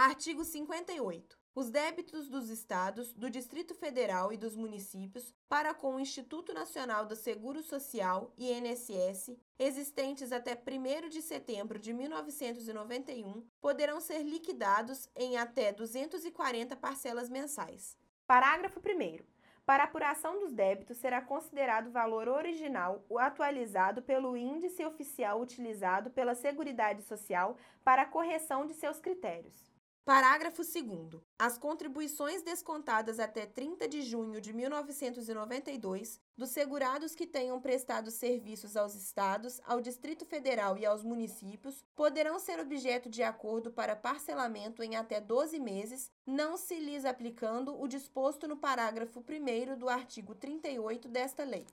Artigo 58. Os débitos dos Estados, do Distrito Federal e dos municípios para com o Instituto Nacional do Seguro Social, INSS, existentes até 1 de setembro de 1991, poderão ser liquidados em até 240 parcelas mensais. Parágrafo 1. Para apuração dos débitos, será considerado o valor original, o atualizado pelo índice oficial utilizado pela Seguridade Social para correção de seus critérios. Parágrafo 2. As contribuições descontadas até 30 de junho de 1992 dos segurados que tenham prestado serviços aos Estados, ao Distrito Federal e aos municípios poderão ser objeto de acordo para parcelamento em até 12 meses, não se lhes aplicando o disposto no parágrafo 1 do artigo 38 desta lei.